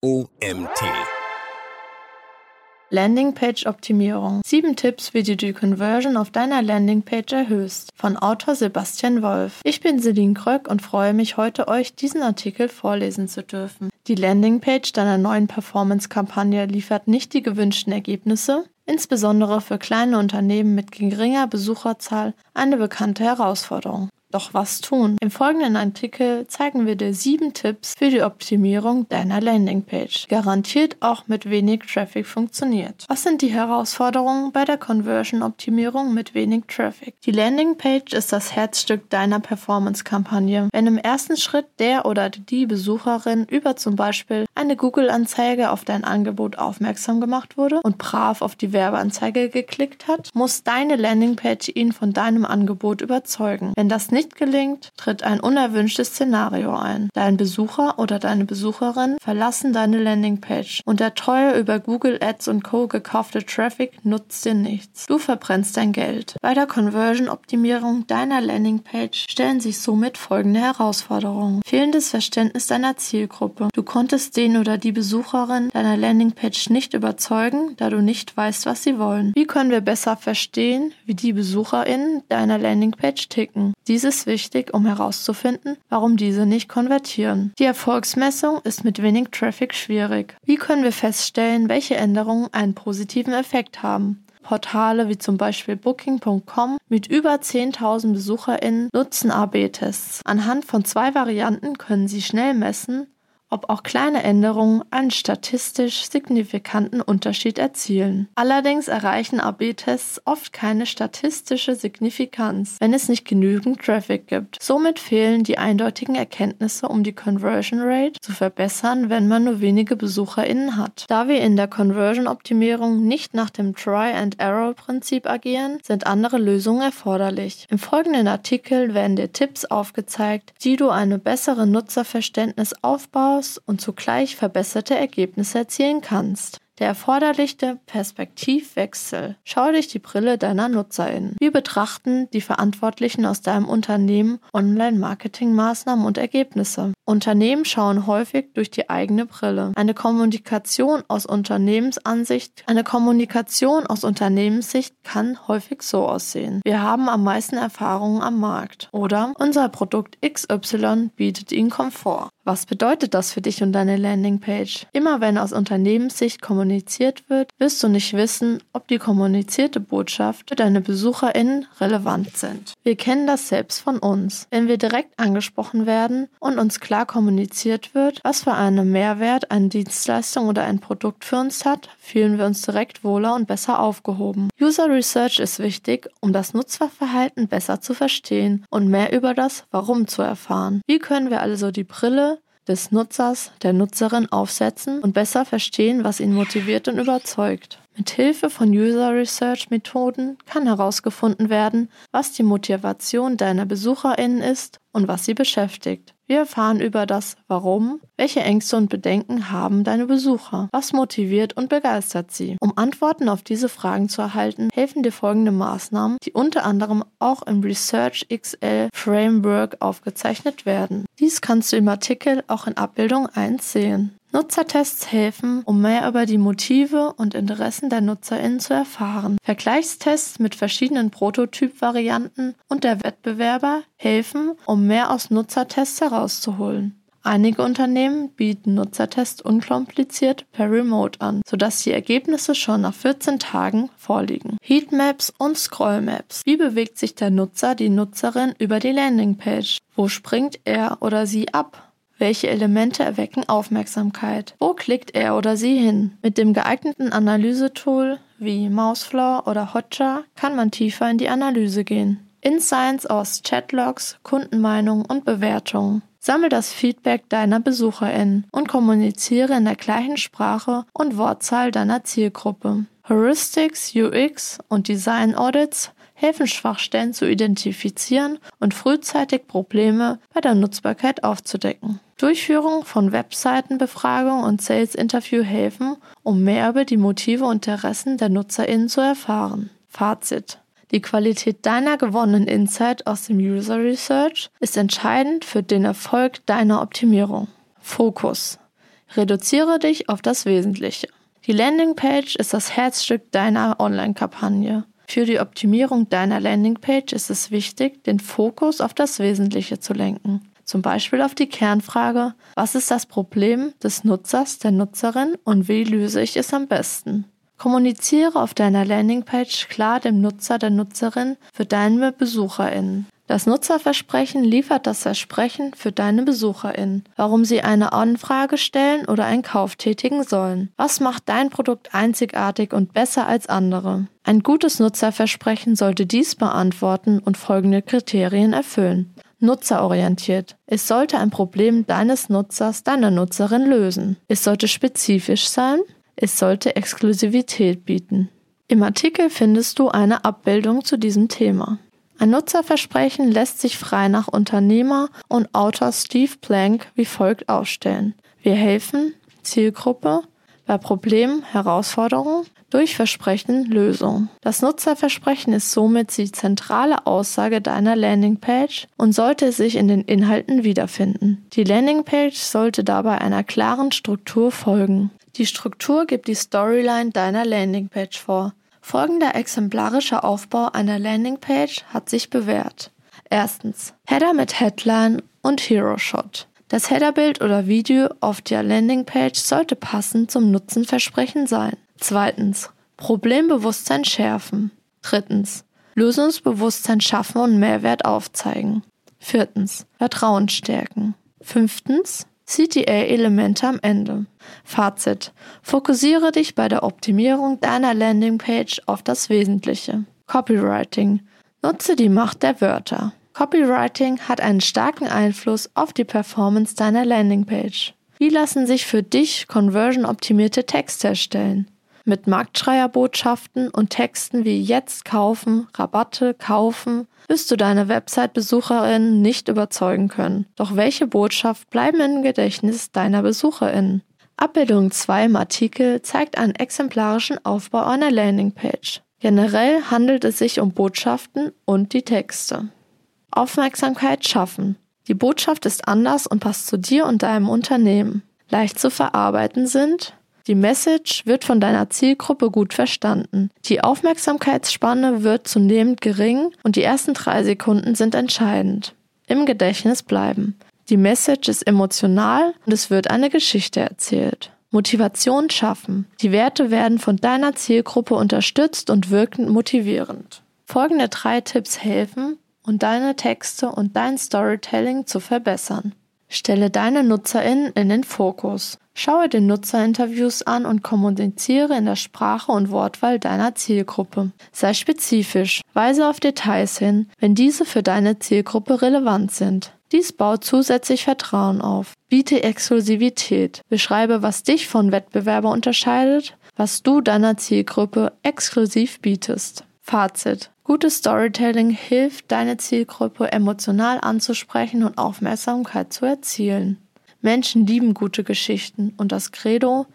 OMT. Landingpage-Optimierung. Sieben Tipps, wie du die Conversion auf deiner Landingpage erhöhst. Von Autor Sebastian Wolf. Ich bin Celine Kröck und freue mich heute, euch diesen Artikel vorlesen zu dürfen. Die Landingpage deiner neuen Performance-Kampagne liefert nicht die gewünschten Ergebnisse, insbesondere für kleine Unternehmen mit geringer Besucherzahl eine bekannte Herausforderung. Doch was tun? Im folgenden Artikel zeigen wir dir sieben Tipps für die Optimierung deiner Landingpage. Garantiert auch mit wenig Traffic funktioniert. Was sind die Herausforderungen bei der Conversion-Optimierung mit wenig Traffic? Die Landingpage ist das Herzstück deiner Performance-Kampagne. Wenn im ersten Schritt der oder die Besucherin über zum Beispiel eine Google-Anzeige auf dein Angebot aufmerksam gemacht wurde und brav auf die Werbeanzeige geklickt hat, muss deine Landingpage ihn von deinem Angebot überzeugen. Wenn das nicht nicht gelingt, tritt ein unerwünschtes Szenario ein. Dein Besucher oder deine Besucherin verlassen deine Landingpage und der teuer über Google Ads und Co. gekaufte Traffic nutzt dir nichts. Du verbrennst dein Geld. Bei der Conversion-Optimierung deiner Landingpage stellen sich somit folgende Herausforderungen. Fehlendes Verständnis deiner Zielgruppe. Du konntest den oder die Besucherin deiner Landingpage nicht überzeugen, da du nicht weißt, was sie wollen. Wie können wir besser verstehen, wie die BesucherInnen deiner Landingpage ticken? Diese ist wichtig, um herauszufinden, warum diese nicht konvertieren. Die Erfolgsmessung ist mit wenig Traffic schwierig. Wie können wir feststellen, welche Änderungen einen positiven Effekt haben? Portale wie zum Beispiel Booking.com mit über 10.000 BesucherInnen nutzen AB-Tests. Anhand von zwei Varianten können sie schnell messen, ob auch kleine Änderungen einen statistisch signifikanten Unterschied erzielen. Allerdings erreichen AB-Tests oft keine statistische Signifikanz, wenn es nicht genügend Traffic gibt. Somit fehlen die eindeutigen Erkenntnisse, um die Conversion Rate zu verbessern, wenn man nur wenige BesucherInnen hat. Da wir in der Conversion-Optimierung nicht nach dem Try-and-Error-Prinzip agieren, sind andere Lösungen erforderlich. Im folgenden Artikel werden dir Tipps aufgezeigt, wie du eine bessere Nutzerverständnis aufbaust aus und zugleich verbesserte Ergebnisse erzielen kannst. Der erforderliche Perspektivwechsel. Schau dich die Brille deiner NutzerInnen. Wie betrachten die Verantwortlichen aus deinem Unternehmen Online-Marketing-Maßnahmen und Ergebnisse? Unternehmen schauen häufig durch die eigene Brille. Eine Kommunikation aus Unternehmensansicht, eine Kommunikation aus Unternehmenssicht kann häufig so aussehen. Wir haben am meisten Erfahrungen am Markt. Oder unser Produkt XY bietet Ihnen Komfort. Was bedeutet das für dich und deine Landingpage? Immer wenn aus Unternehmenssicht kommuniziert wird, wirst du nicht wissen, ob die kommunizierte Botschaft für deine BesucherInnen relevant sind. Wir kennen das selbst von uns. Wenn wir direkt angesprochen werden und uns klar klar kommuniziert wird, was für einen Mehrwert eine Dienstleistung oder ein Produkt für uns hat, fühlen wir uns direkt wohler und besser aufgehoben. User Research ist wichtig, um das Nutzerverhalten besser zu verstehen und mehr über das Warum zu erfahren. Wie können wir also die Brille des Nutzers, der Nutzerin aufsetzen und besser verstehen, was ihn motiviert und überzeugt. Mit Hilfe von User Research Methoden kann herausgefunden werden, was die Motivation deiner BesucherInnen ist und was sie beschäftigt. Wir erfahren über das Warum, welche Ängste und Bedenken haben deine Besucher, was motiviert und begeistert sie. Um Antworten auf diese Fragen zu erhalten, helfen dir folgende Maßnahmen, die unter anderem auch im Research XL Framework aufgezeichnet werden. Dies kannst du im Artikel auch in Abbildung 1 sehen. Nutzertests helfen, um mehr über die Motive und Interessen der NutzerInnen zu erfahren. Vergleichstests mit verschiedenen Prototypvarianten und der Wettbewerber helfen, um mehr aus Nutzertests herauszuholen. Einige Unternehmen bieten Nutzertests unkompliziert per Remote an, sodass die Ergebnisse schon nach 14 Tagen vorliegen. Heatmaps und Scrollmaps. Wie bewegt sich der Nutzer, die Nutzerin über die Landingpage? Wo springt er oder sie ab? Welche Elemente erwecken Aufmerksamkeit? Wo klickt er oder sie hin? Mit dem geeigneten Analysetool wie Mousefloor oder Hotjar kann man tiefer in die Analyse gehen. Insights aus Chatlogs, Kundenmeinungen und Bewertungen. Sammel das Feedback deiner BesucherInnen und kommuniziere in der gleichen Sprache und Wortzahl deiner Zielgruppe. Heuristics, UX und Design Audits helfen Schwachstellen zu identifizieren und frühzeitig Probleme bei der Nutzbarkeit aufzudecken. Durchführung von Webseitenbefragung und Sales Interview helfen, um mehr über die Motive und Interessen der NutzerInnen zu erfahren. Fazit. Die Qualität deiner gewonnenen Insight aus dem User Research ist entscheidend für den Erfolg deiner Optimierung. Fokus. Reduziere dich auf das Wesentliche. Die Landingpage ist das Herzstück deiner Online-Kampagne. Für die Optimierung deiner Landingpage ist es wichtig, den Fokus auf das Wesentliche zu lenken. Zum Beispiel auf die Kernfrage, was ist das Problem des Nutzers, der Nutzerin und wie löse ich es am besten? Kommuniziere auf deiner Landingpage klar dem Nutzer, der Nutzerin für deine BesucherInnen. Das Nutzerversprechen liefert das Versprechen für deine BesucherInnen, warum sie eine Anfrage stellen oder einen Kauf tätigen sollen. Was macht dein Produkt einzigartig und besser als andere? Ein gutes Nutzerversprechen sollte dies beantworten und folgende Kriterien erfüllen. Nutzerorientiert. Es sollte ein Problem deines Nutzers, deiner Nutzerin lösen. Es sollte spezifisch sein. Es sollte Exklusivität bieten. Im Artikel findest du eine Abbildung zu diesem Thema. Ein Nutzerversprechen lässt sich frei nach Unternehmer und Autor Steve Plank wie folgt aufstellen. Wir helfen, Zielgruppe, bei Problemen, Herausforderungen, durch Versprechen, Lösung. Das Nutzerversprechen ist somit die zentrale Aussage deiner Landingpage und sollte sich in den Inhalten wiederfinden. Die Landingpage sollte dabei einer klaren Struktur folgen. Die Struktur gibt die Storyline deiner Landingpage vor. Folgender exemplarischer Aufbau einer Landingpage hat sich bewährt. Erstens Header mit Headline und Hero Shot. Das Headerbild oder Video auf der Landingpage sollte passend zum Nutzenversprechen sein. Zweitens Problembewusstsein schärfen. Drittens Lösungsbewusstsein schaffen und Mehrwert aufzeigen. Viertens Vertrauen stärken. Fünftens CTA-Elemente am Ende. Fazit. Fokussiere dich bei der Optimierung deiner Landingpage auf das Wesentliche. Copywriting. Nutze die Macht der Wörter. Copywriting hat einen starken Einfluss auf die Performance deiner Landingpage. Wie lassen sich für dich conversion-optimierte Texte erstellen? Mit Marktschreierbotschaften und Texten wie jetzt kaufen, Rabatte kaufen, wirst du deine Website-BesucherInnen nicht überzeugen können. Doch welche Botschaft bleiben im Gedächtnis deiner BesucherInnen? Abbildung 2 im Artikel zeigt einen exemplarischen Aufbau einer Landingpage. Generell handelt es sich um Botschaften und die Texte. Aufmerksamkeit schaffen. Die Botschaft ist anders und passt zu dir und deinem Unternehmen. Leicht zu verarbeiten sind die Message wird von deiner Zielgruppe gut verstanden. Die Aufmerksamkeitsspanne wird zunehmend gering und die ersten drei Sekunden sind entscheidend. Im Gedächtnis bleiben. Die Message ist emotional und es wird eine Geschichte erzählt. Motivation schaffen. Die Werte werden von deiner Zielgruppe unterstützt und wirken motivierend. Folgende drei Tipps helfen, um deine Texte und dein Storytelling zu verbessern. Stelle deine NutzerInnen in den Fokus. Schaue den Nutzerinterviews an und kommuniziere in der Sprache und Wortwahl deiner Zielgruppe. Sei spezifisch, weise auf Details hin, wenn diese für deine Zielgruppe relevant sind. Dies baut zusätzlich Vertrauen auf. Biete Exklusivität. Beschreibe, was dich von Wettbewerber unterscheidet, was du deiner Zielgruppe exklusiv bietest. Fazit. Gutes Storytelling hilft, deine Zielgruppe emotional anzusprechen und Aufmerksamkeit zu erzielen. Menschen lieben gute Geschichten und das Credo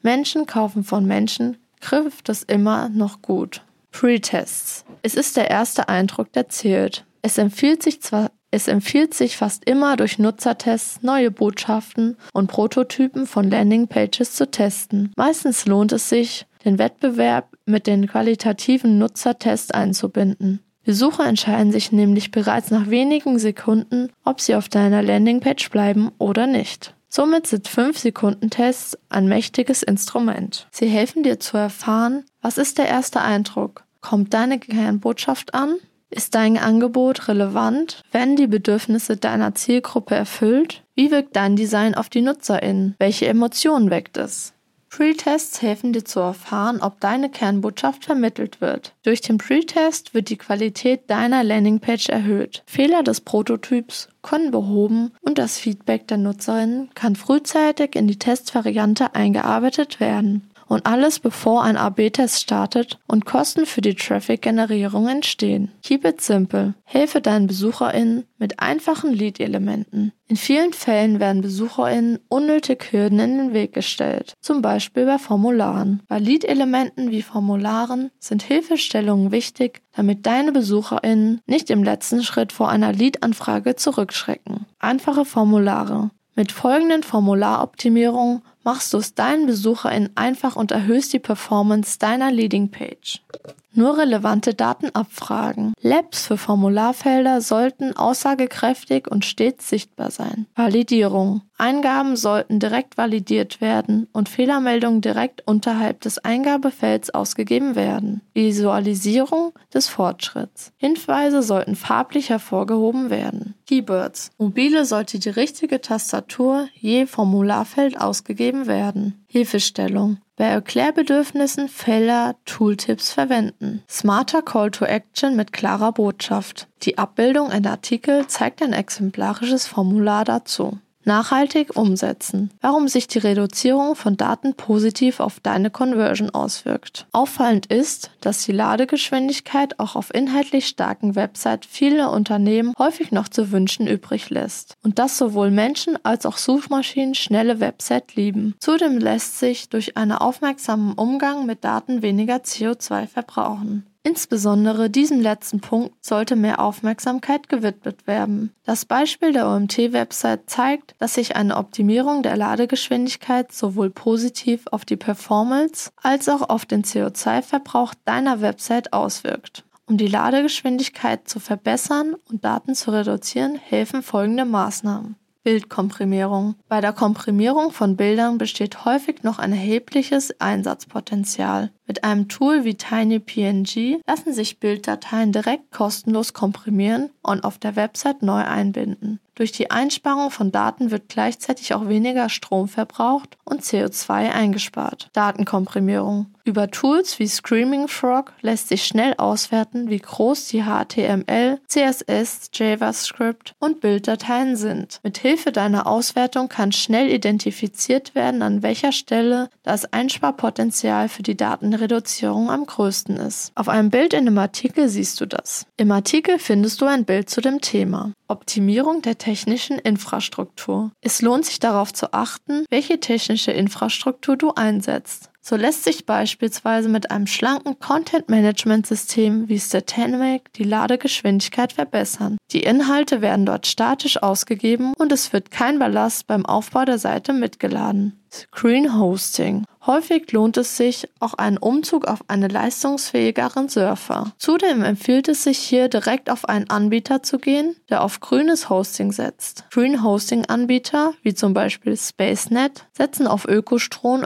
Menschen kaufen von Menschen trifft es immer noch gut. Pre-Tests. Es ist der erste Eindruck, der zählt. Es empfiehlt sich zwar es empfiehlt sich fast immer durch Nutzertests neue Botschaften und Prototypen von Landingpages zu testen. Meistens lohnt es sich, den Wettbewerb mit den qualitativen Nutzertests einzubinden. Besucher entscheiden sich nämlich bereits nach wenigen Sekunden, ob sie auf deiner Landingpage bleiben oder nicht. Somit sind 5-Sekunden-Tests ein mächtiges Instrument. Sie helfen dir zu erfahren, was ist der erste Eindruck? Kommt deine Kernbotschaft an? Ist dein Angebot relevant? Werden die Bedürfnisse deiner Zielgruppe erfüllt? Wie wirkt dein Design auf die NutzerInnen? Welche Emotionen weckt es? Pre-Tests helfen dir zu erfahren, ob deine Kernbotschaft vermittelt wird. Durch den Pre-Test wird die Qualität deiner Landingpage erhöht. Fehler des Prototyps können behoben und das Feedback der Nutzerinnen kann frühzeitig in die Testvariante eingearbeitet werden. Und alles bevor ein AB-Test startet und Kosten für die Traffic-Generierung entstehen. Keep it simple. Helfe deinen BesucherInnen mit einfachen Lead-Elementen. In vielen Fällen werden BesucherInnen unnötig Hürden in den Weg gestellt, zum Beispiel bei Formularen. Bei Lead-Elementen wie Formularen sind Hilfestellungen wichtig, damit deine BesucherInnen nicht im letzten Schritt vor einer Lead-Anfrage zurückschrecken. Einfache Formulare. Mit folgenden Formularoptimierungen machst du es deinen BesucherInnen einfach und erhöhst die Performance deiner Leading Page. Nur relevante Daten abfragen. Labs für Formularfelder sollten aussagekräftig und stets sichtbar sein. Validierung. Eingaben sollten direkt validiert werden und Fehlermeldungen direkt unterhalb des Eingabefelds ausgegeben werden. Visualisierung des Fortschritts. Hinweise sollten farblich hervorgehoben werden. Keywords. Mobile sollte die richtige Tastatur je Formularfeld ausgegeben werden. Hilfestellung. Bei Erklärbedürfnissen Felder Tooltips verwenden. Smarter Call to Action mit klarer Botschaft. Die Abbildung einer Artikel zeigt ein exemplarisches Formular dazu. Nachhaltig umsetzen. Warum sich die Reduzierung von Daten positiv auf deine Conversion auswirkt. Auffallend ist, dass die Ladegeschwindigkeit auch auf inhaltlich starken Websites viele Unternehmen häufig noch zu wünschen übrig lässt. Und dass sowohl Menschen als auch Suchmaschinen schnelle Websites lieben. Zudem lässt sich durch einen aufmerksamen Umgang mit Daten weniger CO2 verbrauchen. Insbesondere diesem letzten Punkt sollte mehr Aufmerksamkeit gewidmet werden. Das Beispiel der OMT-Website zeigt, dass sich eine Optimierung der Ladegeschwindigkeit sowohl positiv auf die Performance als auch auf den CO2-Verbrauch deiner Website auswirkt. Um die Ladegeschwindigkeit zu verbessern und Daten zu reduzieren, helfen folgende Maßnahmen. Bildkomprimierung. Bei der Komprimierung von Bildern besteht häufig noch ein erhebliches Einsatzpotenzial. Mit einem Tool wie TinyPNG lassen sich Bilddateien direkt kostenlos komprimieren und auf der Website neu einbinden. Durch die Einsparung von Daten wird gleichzeitig auch weniger Strom verbraucht und CO2 eingespart. Datenkomprimierung. Über Tools wie Screaming Frog lässt sich schnell auswerten, wie groß die HTML, CSS, JavaScript und Bilddateien sind. Mit Hilfe deiner Auswertung kann schnell identifiziert werden, an welcher Stelle das Einsparpotenzial für die Datenreduzierung am größten ist. Auf einem Bild in dem Artikel siehst du das. Im Artikel findest du ein Bild zu dem Thema. Optimierung der technischen Infrastruktur. Es lohnt sich darauf zu achten, welche technische Infrastruktur du einsetzt. So lässt sich beispielsweise mit einem schlanken Content-Management-System wie Statanic die Ladegeschwindigkeit verbessern. Die Inhalte werden dort statisch ausgegeben und es wird kein Ballast beim Aufbau der Seite mitgeladen. Screen Hosting. Häufig lohnt es sich auch einen Umzug auf einen leistungsfähigeren Surfer. Zudem empfiehlt es sich hier direkt auf einen Anbieter zu gehen, der auf grünes Hosting setzt. Green Hosting Anbieter, wie zum Beispiel SpaceNet, setzen auf Ökostrom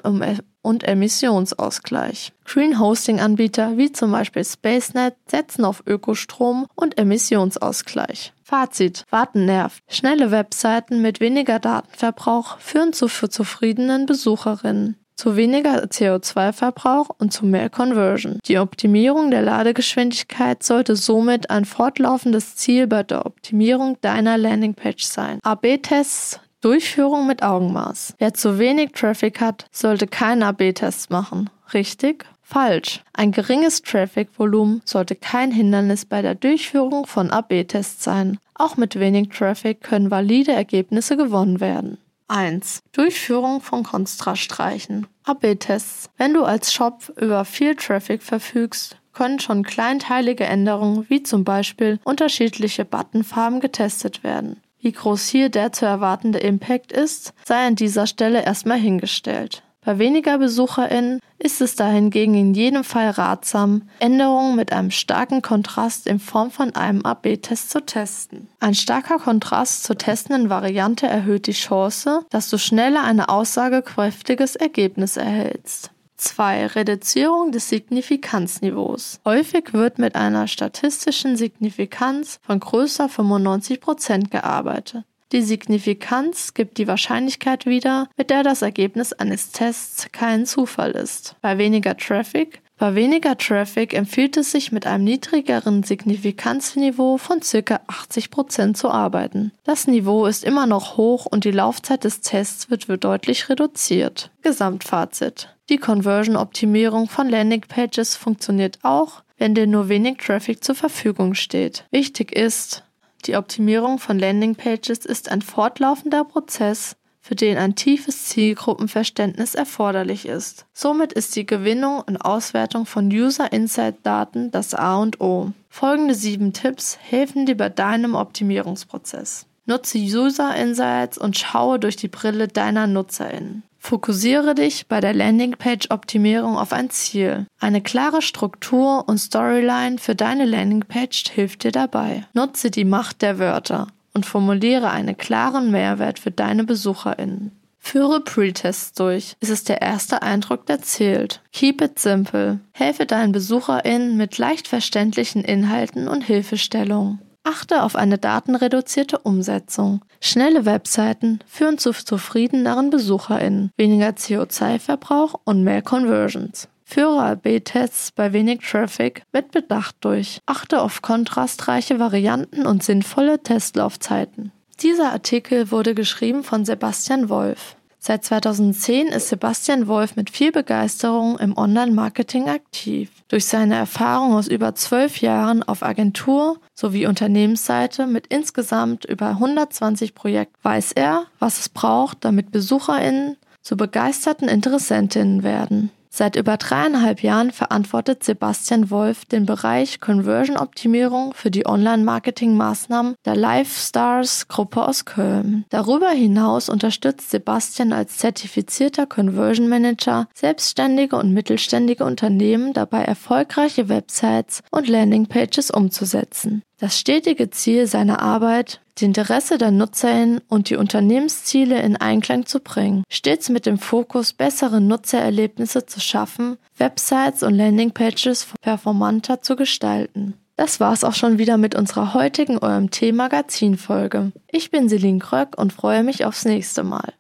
und Emissionsausgleich. Green Hosting Anbieter wie zum Beispiel SpaceNet setzen auf Ökostrom und Emissionsausgleich. Fazit. Warten nervt. Schnelle Webseiten mit weniger Datenverbrauch führen zu zufriedenen Besucherinnen zu weniger CO2-Verbrauch und zu mehr Conversion. Die Optimierung der Ladegeschwindigkeit sollte somit ein fortlaufendes Ziel bei der Optimierung deiner Landingpage sein. AB-Tests Durchführung mit Augenmaß. Wer zu wenig Traffic hat, sollte keinen AB-Test machen. Richtig? Falsch. Ein geringes Traffic-Volumen sollte kein Hindernis bei der Durchführung von AB-Tests sein. Auch mit wenig Traffic können valide Ergebnisse gewonnen werden. 1. Durchführung von Kontraststreichen. AB-Tests. Wenn du als Shop über viel Traffic verfügst, können schon kleinteilige Änderungen wie zum Beispiel unterschiedliche Buttonfarben getestet werden. Wie groß hier der zu erwartende Impact ist, sei an dieser Stelle erstmal hingestellt. Bei weniger BesucherInnen ist es dahingegen in jedem Fall ratsam, Änderungen mit einem starken Kontrast in Form von einem AB-Test zu testen. Ein starker Kontrast zur testenden Variante erhöht die Chance, dass du schneller ein aussagekräftiges Ergebnis erhältst. 2. Reduzierung des Signifikanzniveaus. Häufig wird mit einer statistischen Signifikanz von größer 95% gearbeitet. Die Signifikanz gibt die Wahrscheinlichkeit wieder, mit der das Ergebnis eines Tests kein Zufall ist. Bei weniger Traffic bei weniger Traffic empfiehlt es sich mit einem niedrigeren Signifikanzniveau von ca. 80% zu arbeiten. Das Niveau ist immer noch hoch und die Laufzeit des Tests wird deutlich reduziert. Gesamtfazit. Die Conversion-Optimierung von Landingpages funktioniert auch, wenn dir nur wenig Traffic zur Verfügung steht. Wichtig ist, die Optimierung von Landingpages ist ein fortlaufender Prozess, für den ein tiefes Zielgruppenverständnis erforderlich ist. Somit ist die Gewinnung und Auswertung von User Insight Daten das A und O. Folgende sieben Tipps helfen dir bei deinem Optimierungsprozess. Nutze User Insights und schaue durch die Brille deiner NutzerInnen. Fokussiere dich bei der Landingpage-Optimierung auf ein Ziel. Eine klare Struktur und Storyline für deine Landingpage hilft dir dabei. Nutze die Macht der Wörter und formuliere einen klaren Mehrwert für deine BesucherInnen. Führe Pre-Tests durch. Es ist der erste Eindruck, der zählt. Keep it simple. Helfe deinen BesucherInnen mit leicht verständlichen Inhalten und Hilfestellungen. Achte auf eine datenreduzierte Umsetzung. Schnelle Webseiten führen zu zufriedeneren BesucherInnen, weniger CO2-Verbrauch und mehr Conversions. Führe AB-Tests bei wenig Traffic mit Bedacht durch. Achte auf kontrastreiche Varianten und sinnvolle Testlaufzeiten. Dieser Artikel wurde geschrieben von Sebastian Wolf. Seit 2010 ist Sebastian Wolf mit viel Begeisterung im Online-Marketing aktiv. Durch seine Erfahrung aus über zwölf Jahren auf Agentur sowie Unternehmensseite mit insgesamt über 120 Projekten weiß er, was es braucht, damit BesucherInnen zu begeisterten Interessentinnen werden. Seit über dreieinhalb Jahren verantwortet Sebastian Wolf den Bereich Conversion-Optimierung für die Online-Marketing-Maßnahmen der Live-Stars-Gruppe aus Köln. Darüber hinaus unterstützt Sebastian als zertifizierter Conversion Manager selbstständige und mittelständige Unternehmen dabei, erfolgreiche Websites und Landingpages umzusetzen. Das stetige Ziel seiner Arbeit, die Interesse der Nutzerinnen und die Unternehmensziele in Einklang zu bringen, stets mit dem Fokus, bessere Nutzererlebnisse zu schaffen, Websites und Landingpages performanter zu gestalten. Das war's auch schon wieder mit unserer heutigen OMT Magazin Folge. Ich bin Celine Kröck und freue mich aufs nächste Mal.